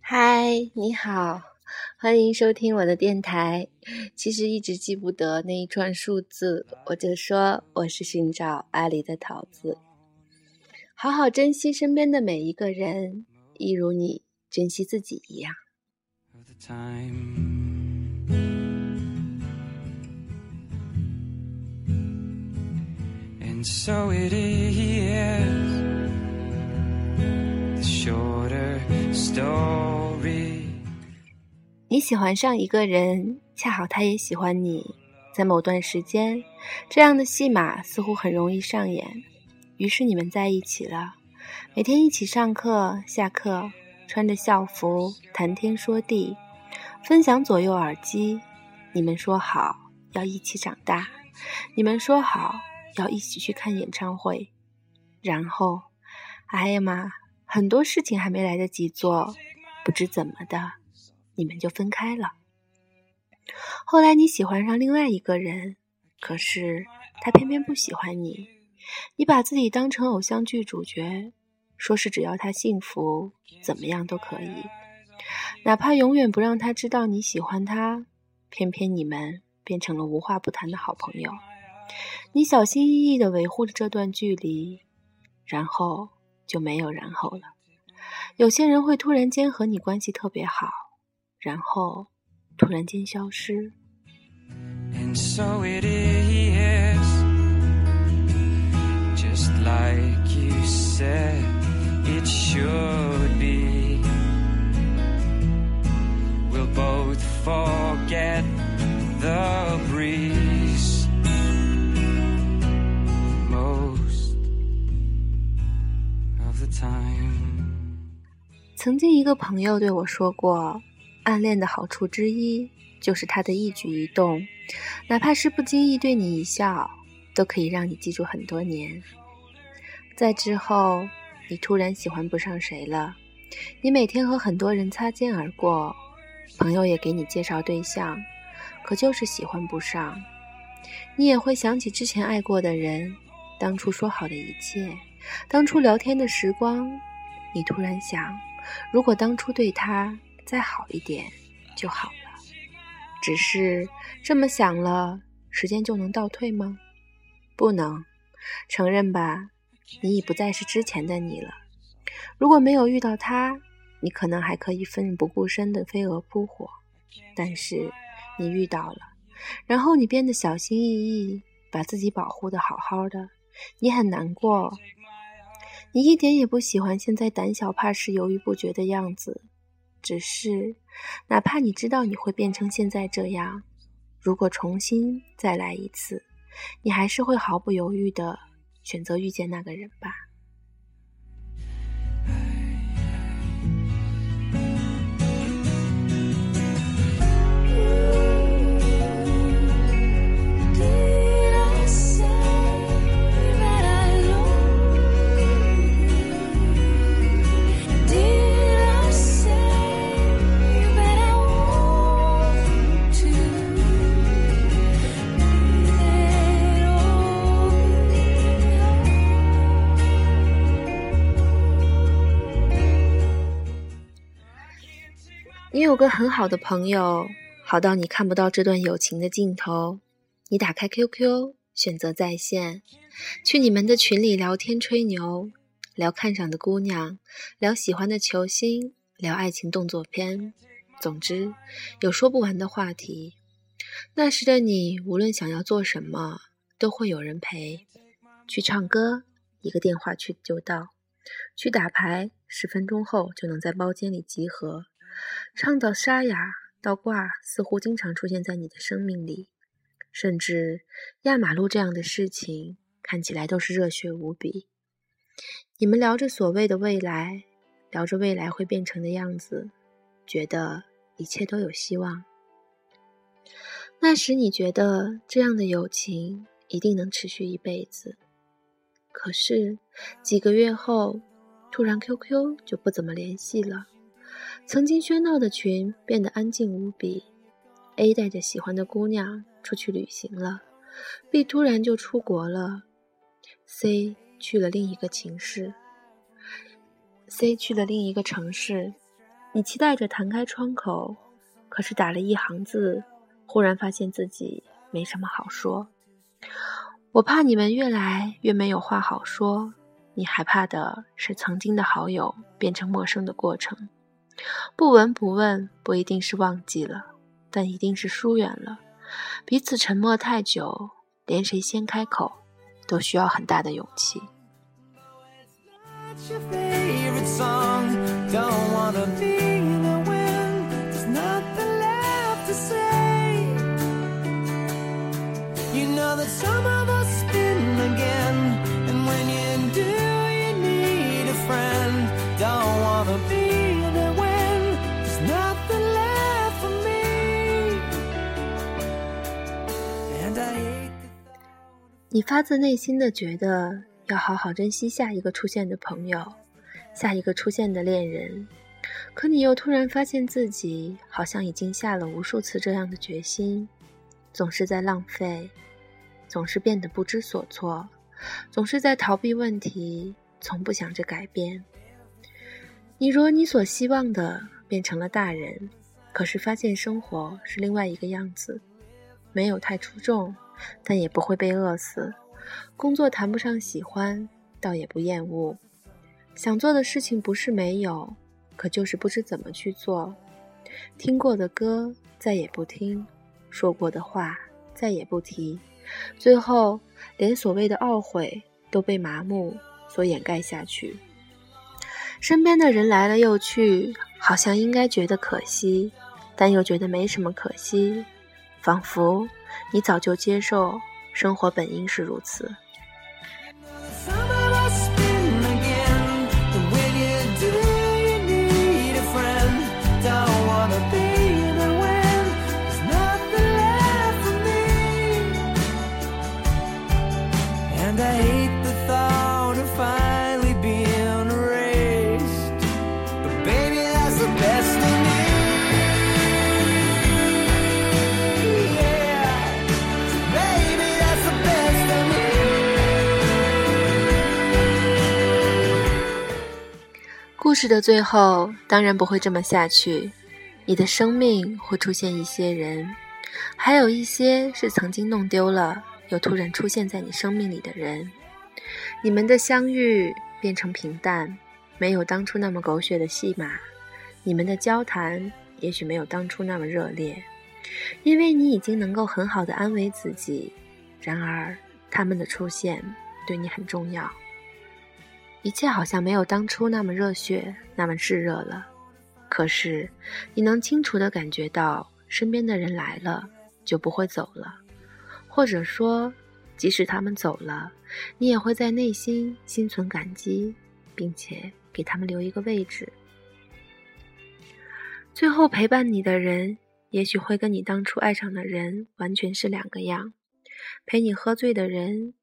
嗨，你好，欢迎收听我的电台。其实一直记不得那一串数字，我就说我是寻找阿里的桃子。好好珍惜身边的每一个人，一如你珍惜自己一样。So it is the shorter story 你喜欢上一个人，恰好他也喜欢你，在某段时间，这样的戏码似乎很容易上演。于是你们在一起了，每天一起上课、下课，穿着校服谈天说地，分享左右耳机。你们说好要一起长大，你们说好。要一起去看演唱会，然后，哎呀妈，很多事情还没来得及做，不知怎么的，你们就分开了。后来你喜欢上另外一个人，可是他偏偏不喜欢你。你把自己当成偶像剧主角，说是只要他幸福，怎么样都可以，哪怕永远不让他知道你喜欢他。偏偏你们变成了无话不谈的好朋友。你小心翼翼地维护着这段距离，然后就没有然后了。有些人会突然间和你关系特别好，然后突然间消失。曾经一个朋友对我说过，暗恋的好处之一就是他的一举一动，哪怕是不经意对你一笑，都可以让你记住很多年。在之后，你突然喜欢不上谁了，你每天和很多人擦肩而过，朋友也给你介绍对象，可就是喜欢不上。你也会想起之前爱过的人，当初说好的一切，当初聊天的时光，你突然想。如果当初对他再好一点就好了，只是这么想了，时间就能倒退吗？不能，承认吧，你已不再是之前的你了。如果没有遇到他，你可能还可以奋不顾身的飞蛾扑火，但是你遇到了，然后你变得小心翼翼，把自己保护的好好的，你很难过。你一点也不喜欢现在胆小怕事、犹豫不决的样子，只是，哪怕你知道你会变成现在这样，如果重新再来一次，你还是会毫不犹豫的选择遇见那个人吧。有个很好的朋友，好到你看不到这段友情的尽头。你打开 QQ，选择在线，去你们的群里聊天吹牛，聊看上的姑娘，聊喜欢的球星，聊爱情动作片，总之有说不完的话题。那时的你，无论想要做什么，都会有人陪。去唱歌，一个电话去就到；去打牌，十分钟后就能在包间里集合。唱到沙哑到挂，似乎经常出现在你的生命里，甚至压马路这样的事情看起来都是热血无比。你们聊着所谓的未来，聊着未来会变成的样子，觉得一切都有希望。那时你觉得这样的友情一定能持续一辈子，可是几个月后，突然 QQ 就不怎么联系了。曾经喧闹的群变得安静无比。A 带着喜欢的姑娘出去旅行了，B 突然就出国了，C 去了另一个城市，C 去了另一个城市。你期待着弹开窗口，可是打了一行字，忽然发现自己没什么好说。我怕你们越来越没有话好说，你害怕的是曾经的好友变成陌生的过程。不闻不问，不一定是忘记了，但一定是疏远了。彼此沉默太久，连谁先开口，都需要很大的勇气。你发自内心的觉得要好好珍惜下一个出现的朋友，下一个出现的恋人，可你又突然发现自己好像已经下了无数次这样的决心，总是在浪费，总是变得不知所措，总是在逃避问题，从不想着改变。你如你所希望的变成了大人，可是发现生活是另外一个样子，没有太出众。但也不会被饿死，工作谈不上喜欢，倒也不厌恶。想做的事情不是没有，可就是不知怎么去做。听过的歌再也不听，说过的话再也不提，最后连所谓的懊悔都被麻木所掩盖下去。身边的人来了又去，好像应该觉得可惜，但又觉得没什么可惜，仿佛。你早就接受，生活本应是如此。事的最后当然不会这么下去，你的生命会出现一些人，还有一些是曾经弄丢了又突然出现在你生命里的人。你们的相遇变成平淡，没有当初那么狗血的戏码；你们的交谈也许没有当初那么热烈，因为你已经能够很好的安慰自己。然而，他们的出现对你很重要。一切好像没有当初那么热血，那么炙热了。可是，你能清楚地感觉到，身边的人来了就不会走了，或者说，即使他们走了，你也会在内心心存感激，并且给他们留一个位置。最后陪伴你的人，也许会跟你当初爱上的人完全是两个样。陪你喝醉的人，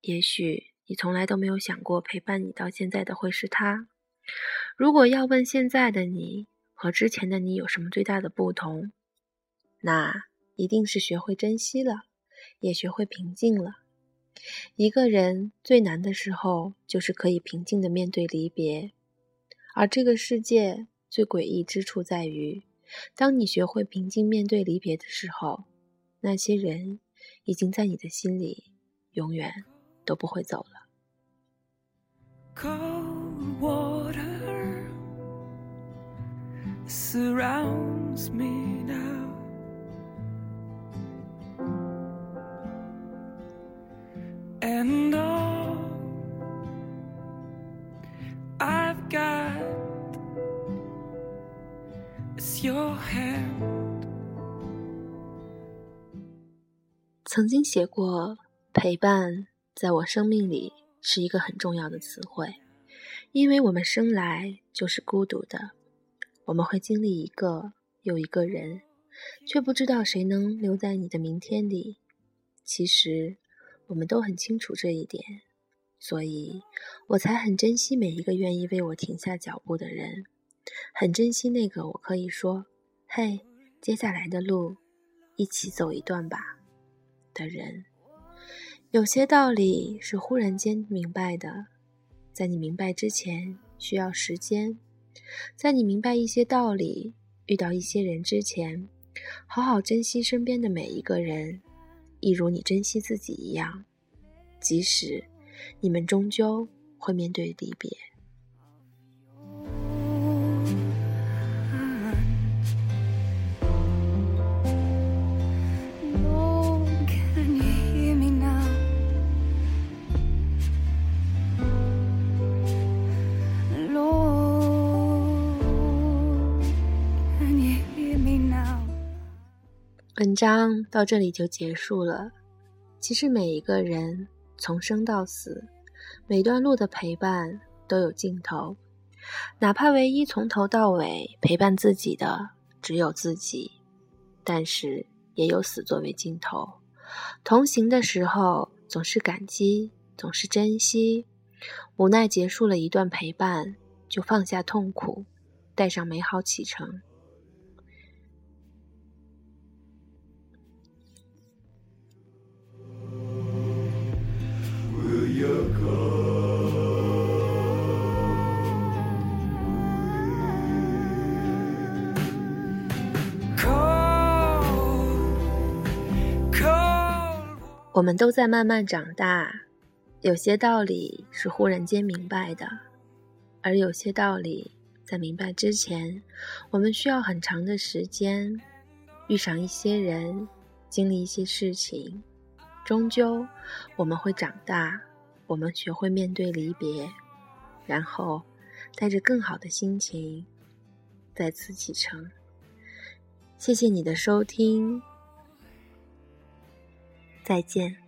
也许。你从来都没有想过陪伴你到现在的会是他。如果要问现在的你和之前的你有什么最大的不同，那一定是学会珍惜了，也学会平静了。一个人最难的时候，就是可以平静的面对离别。而这个世界最诡异之处在于，当你学会平静面对离别的时候，那些人已经在你的心里永远。都不会走了。Cold water surrounds me now. And all I've got is your hand. 曾经写过陪伴。在我生命里 是一个很重要的词汇，因为我们生来就是孤独的，我们会经历一个又一个人，却不知道谁能留在你的明天里。其实我们都很清楚这一点，所以我才很珍惜每一个愿意为我停下脚步的人，很珍惜那个我可以说“嘿，接下来的路一起走一段吧”的人。有些道理是忽然间明白的，在你明白之前需要时间，在你明白一些道理、遇到一些人之前，好好珍惜身边的每一个人，一如你珍惜自己一样。即使你们终究会面对离别。文章到这里就结束了。其实每一个人从生到死，每段路的陪伴都有尽头。哪怕唯一从头到尾陪伴自己的只有自己，但是也有死作为尽头。同行的时候总是感激，总是珍惜。无奈结束了一段陪伴，就放下痛苦，带上美好启程。我们都在慢慢长大，有些道理是忽然间明白的，而有些道理在明白之前，我们需要很长的时间，遇上一些人，经历一些事情，终究我们会长大，我们学会面对离别，然后带着更好的心情再次启程。谢谢你的收听。再见。